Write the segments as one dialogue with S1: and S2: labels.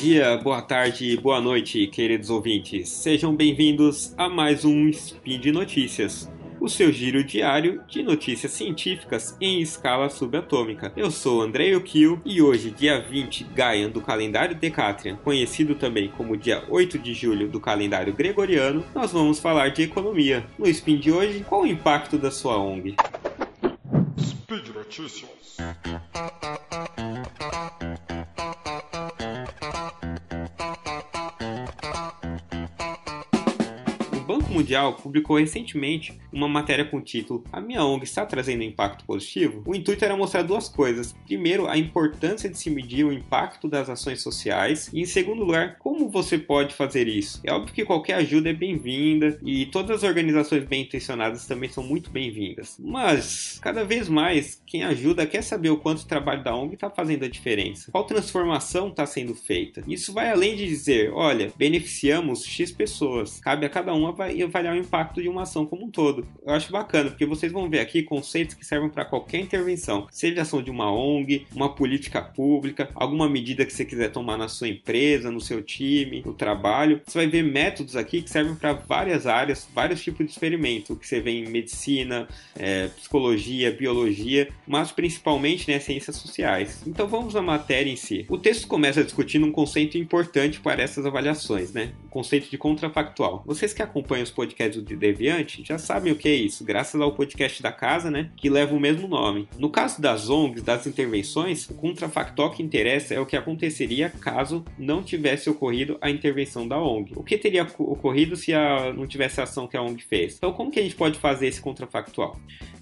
S1: dia, boa tarde, boa noite, queridos ouvintes. Sejam bem-vindos a mais um Spin de Notícias, o seu giro diário de notícias científicas em escala subatômica. Eu sou André Yukio e hoje, dia 20 Gaian do calendário Decatrian, conhecido também como dia 8 de julho do calendário gregoriano, nós vamos falar de economia. No Spin de hoje, qual o impacto da sua ONG?
S2: Speed Notícias.
S1: Mundial publicou recentemente uma matéria com o título A minha ONG está trazendo impacto positivo? O intuito era mostrar duas coisas. Primeiro, a importância de se medir o impacto das ações sociais e, em segundo lugar, como você pode fazer isso. É óbvio que qualquer ajuda é bem-vinda e todas as organizações bem intencionadas também são muito bem-vindas. Mas, cada vez mais, quem ajuda quer saber o quanto o trabalho da ONG está fazendo a diferença. Qual transformação está sendo feita. Isso vai além de dizer, olha, beneficiamos X pessoas. Cabe a cada uma avaliar o impacto de uma ação como um todo. Eu acho bacana, porque vocês vão ver aqui conceitos que servem para qualquer intervenção, seja ação de uma ONG, uma política pública, alguma medida que você quiser tomar na sua empresa, no seu time, no trabalho. Você vai ver métodos aqui que servem para várias áreas, vários tipos de experimento, que você vê em medicina, é, psicologia, biologia, mas principalmente né, ciências sociais. Então vamos à matéria em si. O texto começa discutindo um conceito importante para essas avaliações, né? O conceito de contrafactual. Vocês que acompanham os podcasts do Deviante já sabem o que é isso, graças ao podcast da casa, né, que leva o mesmo nome. No caso das ONGs, das intervenções, o contrafactual que interessa é o que aconteceria caso não tivesse ocorrido a intervenção da ONG. O que teria ocorrido se a, não tivesse a ação que a ONG fez? Então, como que a gente pode fazer esse contrafactual?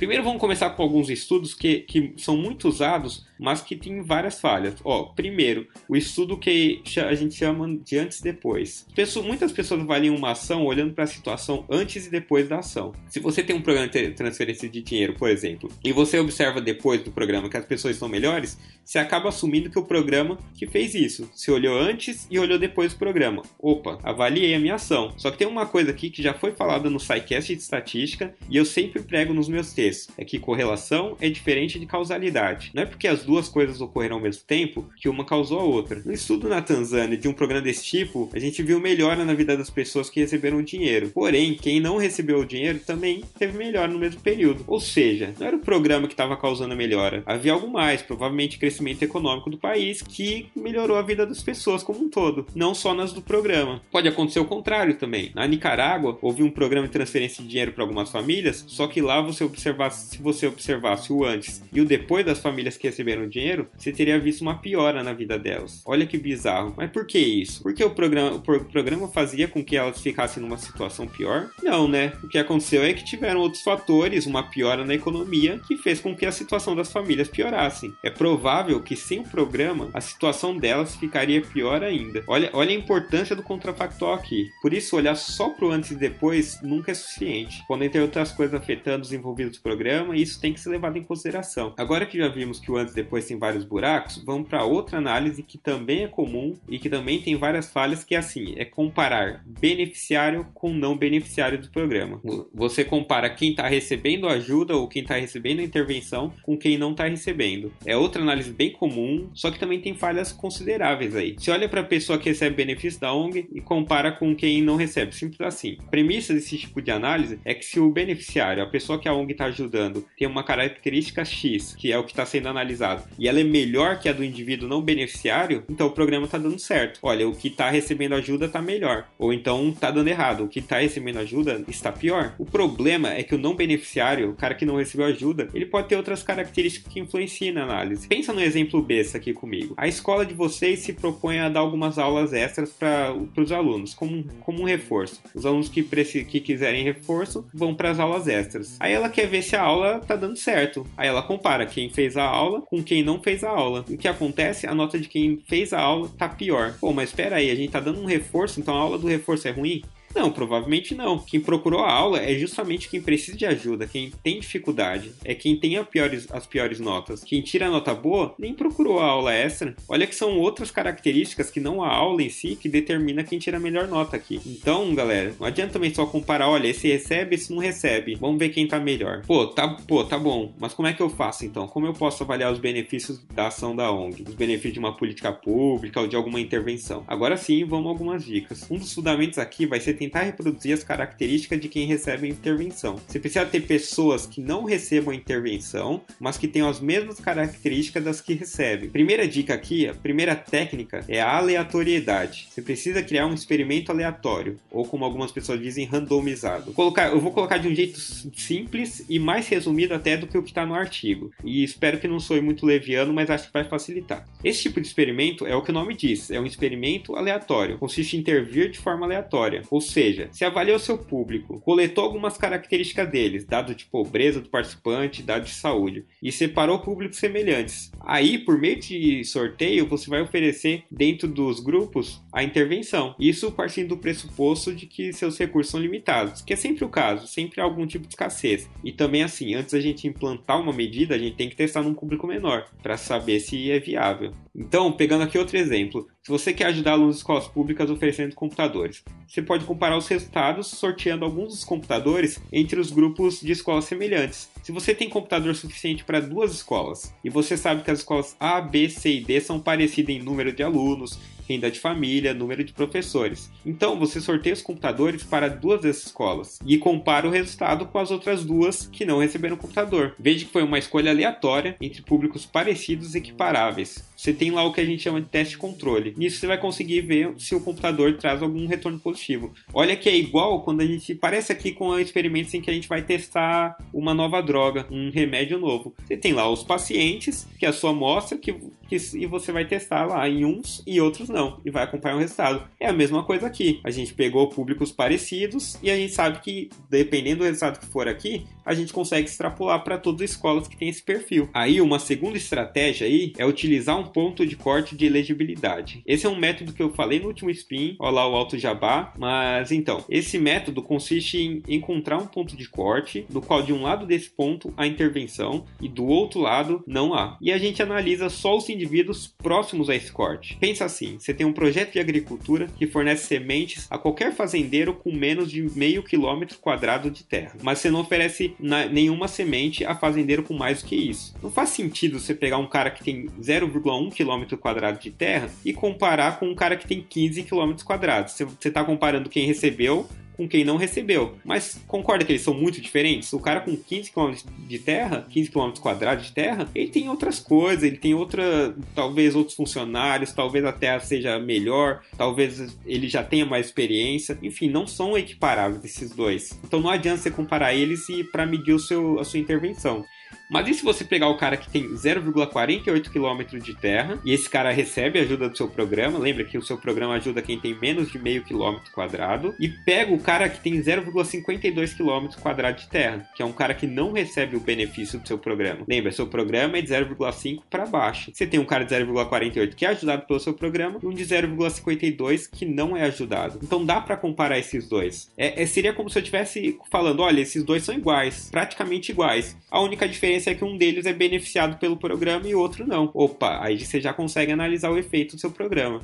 S1: Primeiro vamos começar com alguns estudos que, que são muito usados, mas que têm várias falhas. Ó, primeiro, o estudo que a gente chama de antes e depois. Pessoas, muitas pessoas avaliam uma ação olhando para a situação antes e depois da ação. Se você tem um programa de transferência de dinheiro, por exemplo, e você observa depois do programa que as pessoas estão melhores, você acaba assumindo que o programa que fez isso. Você olhou antes e olhou depois do programa. Opa, avaliei a minha ação. Só que tem uma coisa aqui que já foi falada no SciCast de estatística e eu sempre prego nos meus textos é que correlação é diferente de causalidade. Não é porque as duas coisas ocorreram ao mesmo tempo que uma causou a outra. No estudo na Tanzânia de um programa desse tipo, a gente viu melhora na vida das pessoas que receberam o dinheiro. Porém, quem não recebeu o dinheiro também teve melhora no mesmo período. Ou seja, não era o programa que estava causando a melhora. Havia algo mais, provavelmente crescimento econômico do país, que melhorou a vida das pessoas como um todo, não só nas do programa. Pode acontecer o contrário também. Na Nicarágua, houve um programa de transferência de dinheiro para algumas famílias, só que lá você observava observasse, se você observasse o antes e o depois das famílias que receberam dinheiro, você teria visto uma piora na vida delas. Olha que bizarro. Mas por que isso? Porque o programa, o programa fazia com que elas ficassem numa situação pior? Não, né? O que aconteceu é que tiveram outros fatores, uma piora na economia, que fez com que a situação das famílias piorasse. É provável que sem o programa, a situação delas ficaria pior ainda. Olha, olha a importância do contrafactual aqui. Por isso, olhar só pro antes e depois nunca é suficiente. Podem ter outras coisas afetando os envolvidos programa e isso tem que ser levado em consideração. Agora que já vimos que o antes e depois tem vários buracos, vamos para outra análise que também é comum e que também tem várias falhas, que é assim, é comparar beneficiário com não beneficiário do programa. Você compara quem está recebendo ajuda ou quem está recebendo intervenção com quem não está recebendo. É outra análise bem comum, só que também tem falhas consideráveis aí. Se olha para a pessoa que recebe benefício da ONG e compara com quem não recebe, simples assim. A premissa desse tipo de análise é que se o beneficiário, a pessoa que a ONG está tem uma característica X, que é o que está sendo analisado, e ela é melhor que a do indivíduo não beneficiário, então o programa está dando certo. Olha, o que está recebendo ajuda está melhor. Ou então está dando errado, o que está recebendo ajuda está pior. O problema é que o não beneficiário, o cara que não recebeu ajuda, ele pode ter outras características que influenciam na análise. Pensa no exemplo besta aqui comigo. A escola de vocês se propõe a dar algumas aulas extras para os alunos, como, como um reforço. Os alunos que, que quiserem reforço vão para as aulas extras. Aí ela quer ver ver se a aula tá dando certo. Aí ela compara quem fez a aula com quem não fez a aula. O que acontece? A nota de quem fez a aula tá pior. Pô, mas espera aí, a gente tá dando um reforço, então a aula do reforço é ruim? Não, provavelmente não. Quem procurou a aula é justamente quem precisa de ajuda, quem tem dificuldade, é quem tem piores, as piores notas. Quem tira a nota boa nem procurou a aula extra. Olha que são outras características que não a aula em si que determina quem tira a melhor nota aqui. Então, galera, não adianta também só comparar, olha, esse recebe, esse não recebe. Vamos ver quem tá melhor. Pô, tá, pô, tá bom. Mas como é que eu faço então? Como eu posso avaliar os benefícios da ação da ONG? Os benefícios de uma política pública ou de alguma intervenção? Agora sim, vamos algumas dicas. Um dos fundamentos aqui vai ser tentar reproduzir as características de quem recebe a intervenção. Você precisa ter pessoas que não recebam a intervenção, mas que tenham as mesmas características das que recebem. Primeira dica aqui, a primeira técnica é a aleatoriedade. Você precisa criar um experimento aleatório, ou como algumas pessoas dizem, randomizado. Colocar, eu vou colocar de um jeito simples e mais resumido até do que o que está no artigo. E espero que não soe muito leviano, mas acho que vai facilitar. Esse tipo de experimento é o que o nome diz, é um experimento aleatório. Consiste em intervir de forma aleatória, ou seja, se avalia o seu público, coletou algumas características deles, dados de pobreza do participante, dados de saúde, e separou públicos semelhantes. Aí, por meio de sorteio, você vai oferecer dentro dos grupos a intervenção. Isso partindo do pressuposto de que seus recursos são limitados, que é sempre o caso, sempre há algum tipo de escassez. E também assim, antes da gente implantar uma medida, a gente tem que testar num público menor para saber se é viável. Então, pegando aqui outro exemplo, se você quer ajudar alunos de escolas públicas oferecendo computadores, você pode comparar os resultados sorteando alguns dos computadores entre os grupos de escolas semelhantes. Se você tem computador suficiente para duas escolas e você sabe que as escolas A, B, C e D são parecidas em número de alunos, renda de família, número de professores. Então você sorteia os computadores para duas dessas escolas e compara o resultado com as outras duas que não receberam computador. Veja que foi uma escolha aleatória entre públicos parecidos e equiparáveis. Você tem lá o que a gente chama de teste controle. Nisso você vai conseguir ver se o computador traz algum retorno positivo. Olha que é igual quando a gente parece aqui com experimentos em que a gente vai testar uma nova droga, um remédio novo. Você tem lá os pacientes, que é a sua amostra, que, que, e você vai testar lá em uns e outros não, e vai acompanhar o resultado. É a mesma coisa aqui. A gente pegou públicos parecidos e a gente sabe que, dependendo do resultado que for aqui, a gente consegue extrapolar para todas as escolas que têm esse perfil. Aí, uma segunda estratégia aí é utilizar um ponto de corte de elegibilidade. Esse é um método que eu falei no último spin, olha lá o alto jabá, mas então, esse método consiste em encontrar um ponto de corte, do qual de um lado desse ponto há intervenção e do outro lado não há. E a gente analisa só os indivíduos próximos a esse corte. Pensa assim, você tem um projeto de agricultura que fornece sementes a qualquer fazendeiro com menos de meio quilômetro quadrado de terra, mas você não oferece nenhuma semente a fazendeiro com mais do que isso. Não faz sentido você pegar um cara que tem 0,1 km quadrado de terra e comparar com um cara que tem 15 km quadrados. Você está comparando quem recebeu com quem não recebeu. Mas concorda que eles são muito diferentes? O cara com 15 km de terra, 15 km quadrados de terra, ele tem outras coisas, ele tem outra, talvez outros funcionários, talvez a terra seja melhor, talvez ele já tenha mais experiência. Enfim, não são equiparáveis esses dois. Então não adianta você comparar eles e para medir o seu, a sua intervenção. Mas e se você pegar o cara que tem 0,48 km de terra e esse cara recebe ajuda do seu programa, lembra que o seu programa ajuda quem tem menos de meio quilômetro quadrado, e pega o cara que tem 0,52 km quadrado de terra, que é um cara que não recebe o benefício do seu programa. Lembra, seu programa é de 0,5 para baixo. Você tem um cara de 0,48 que é ajudado pelo seu programa e um de 0,52 que não é ajudado. Então dá para comparar esses dois. É, é, seria como se eu estivesse falando, olha, esses dois são iguais, praticamente iguais. A única diferença é que um deles é beneficiado pelo programa e o outro não. Opa, aí você já consegue analisar o efeito do seu programa.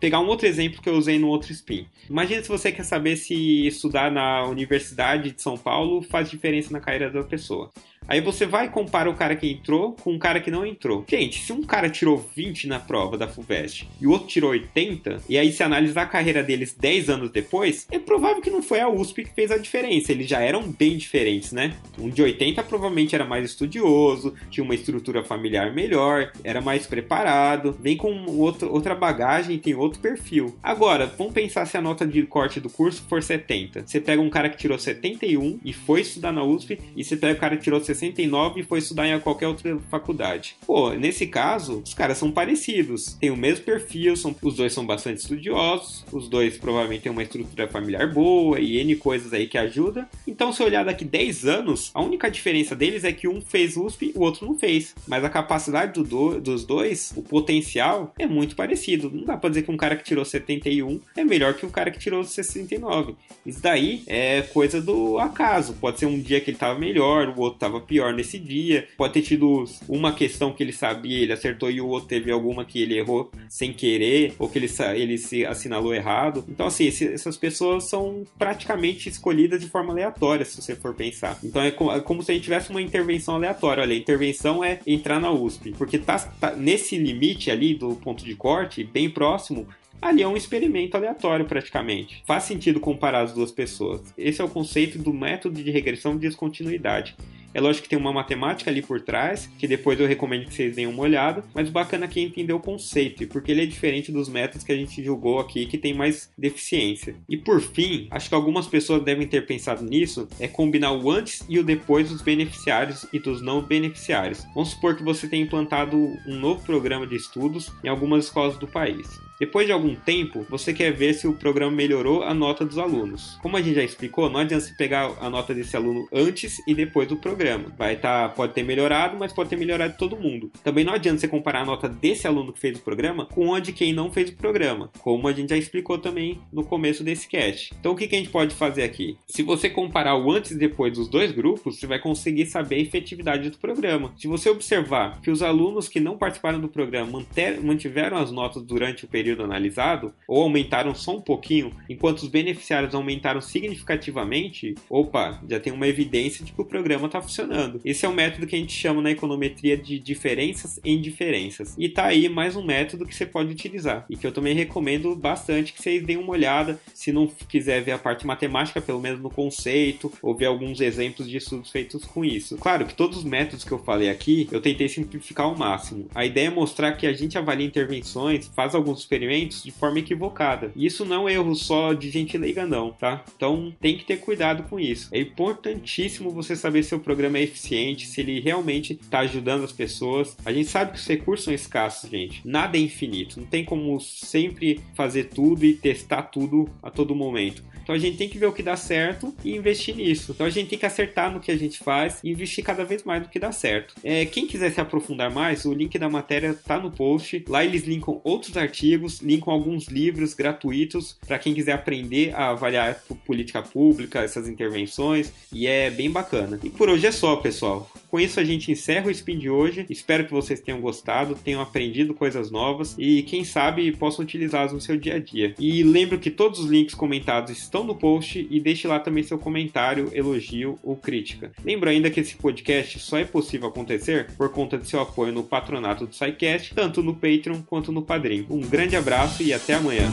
S1: Pegar um outro exemplo que eu usei no outro spin. Imagina se você quer saber se estudar na Universidade de São Paulo faz diferença na carreira da pessoa. Aí você vai e compara o cara que entrou com o cara que não entrou. Gente, se um cara tirou 20 na prova da FUVEST e o outro tirou 80, e aí se analisar a carreira deles 10 anos depois, é provável que não foi a USP que fez a diferença. Eles já eram bem diferentes, né? Um de 80 provavelmente era mais estudioso, tinha uma estrutura familiar melhor, era mais preparado, vem com outro, outra bagagem tem outro perfil. Agora, vamos pensar se a nota de corte do curso for 70. Você pega um cara que tirou 71 e foi estudar na USP, e você pega o cara que tirou 60 69 e foi estudar em qualquer outra faculdade. Pô, nesse caso, os caras são parecidos, têm o mesmo perfil, são, os dois são bastante estudiosos, os dois provavelmente têm uma estrutura familiar boa e N coisas aí que ajuda. Então, se olhar daqui 10 anos, a única diferença deles é que um fez USP, o outro não fez. Mas a capacidade do do, dos dois, o potencial é muito parecido. Não dá pra dizer que um cara que tirou 71 é melhor que um cara que tirou 69. Isso daí é coisa do acaso. Pode ser um dia que ele tava melhor, o outro tava pior nesse dia. Pode ter tido uma questão que ele sabia, ele acertou e o outro teve alguma que ele errou sem querer, ou que ele, ele se assinalou errado. Então, assim, esse, essas pessoas são praticamente escolhidas de forma aleatória, se você for pensar. Então, é como, é como se a gente tivesse uma intervenção aleatória. Olha, a intervenção é entrar na USP, porque tá, tá nesse limite ali do ponto de corte, bem próximo, Ali é um experimento aleatório, praticamente. Faz sentido comparar as duas pessoas. Esse é o conceito do método de regressão de descontinuidade. É lógico que tem uma matemática ali por trás, que depois eu recomendo que vocês deem uma olhada, mas o bacana aqui é entender o conceito, porque ele é diferente dos métodos que a gente julgou aqui, que tem mais deficiência. E por fim, acho que algumas pessoas devem ter pensado nisso, é combinar o antes e o depois dos beneficiários e dos não beneficiários. Vamos supor que você tenha implantado um novo programa de estudos em algumas escolas do país. Depois de algum tempo, você quer ver se o programa melhorou a nota dos alunos. Como a gente já explicou, não adianta você pegar a nota desse aluno antes e depois do programa. Vai tá, pode ter melhorado, mas pode ter melhorado todo mundo. Também não adianta você comparar a nota desse aluno que fez o programa com a de quem não fez o programa, como a gente já explicou também no começo desse cast. Então o que, que a gente pode fazer aqui? Se você comparar o antes e depois dos dois grupos, você vai conseguir saber a efetividade do programa. Se você observar que os alunos que não participaram do programa mantiveram as notas durante o período período analisado, ou aumentaram só um pouquinho, enquanto os beneficiários aumentaram significativamente, opa, já tem uma evidência de que o programa está funcionando. Esse é o método que a gente chama na econometria de diferenças em diferenças. E tá aí mais um método que você pode utilizar e que eu também recomendo bastante que vocês deem uma olhada, se não quiser ver a parte matemática, pelo menos no conceito, ou ver alguns exemplos de estudos feitos com isso. Claro que todos os métodos que eu falei aqui, eu tentei simplificar ao máximo. A ideia é mostrar que a gente avalia intervenções, faz alguns experimentos experimentos de forma equivocada. Isso não é erro só de gente leiga, não, tá? Então tem que ter cuidado com isso. É importantíssimo você saber se o programa é eficiente, se ele realmente está ajudando as pessoas. A gente sabe que os recursos são escassos, gente. Nada é infinito. Não tem como sempre fazer tudo e testar tudo a todo momento. Então a gente tem que ver o que dá certo e investir nisso. Então a gente tem que acertar no que a gente faz e investir cada vez mais no que dá certo. É, quem quiser se aprofundar mais, o link da matéria tá no post. Lá eles linkam outros artigos, linkam alguns livros gratuitos para quem quiser aprender a avaliar política pública, essas intervenções, e é bem bacana. E por hoje é só, pessoal. Com isso a gente encerra o spin de hoje. Espero que vocês tenham gostado, tenham aprendido coisas novas e quem sabe possam utilizá-las no seu dia a dia. E lembro que todos os links comentados estão no post e deixe lá também seu comentário, elogio ou crítica. Lembra ainda que esse podcast só é possível acontecer por conta de seu apoio no patronato do SciCast, tanto no Patreon quanto no Padrim. Um grande abraço e até amanhã.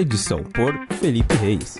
S3: Edição por Felipe Reis.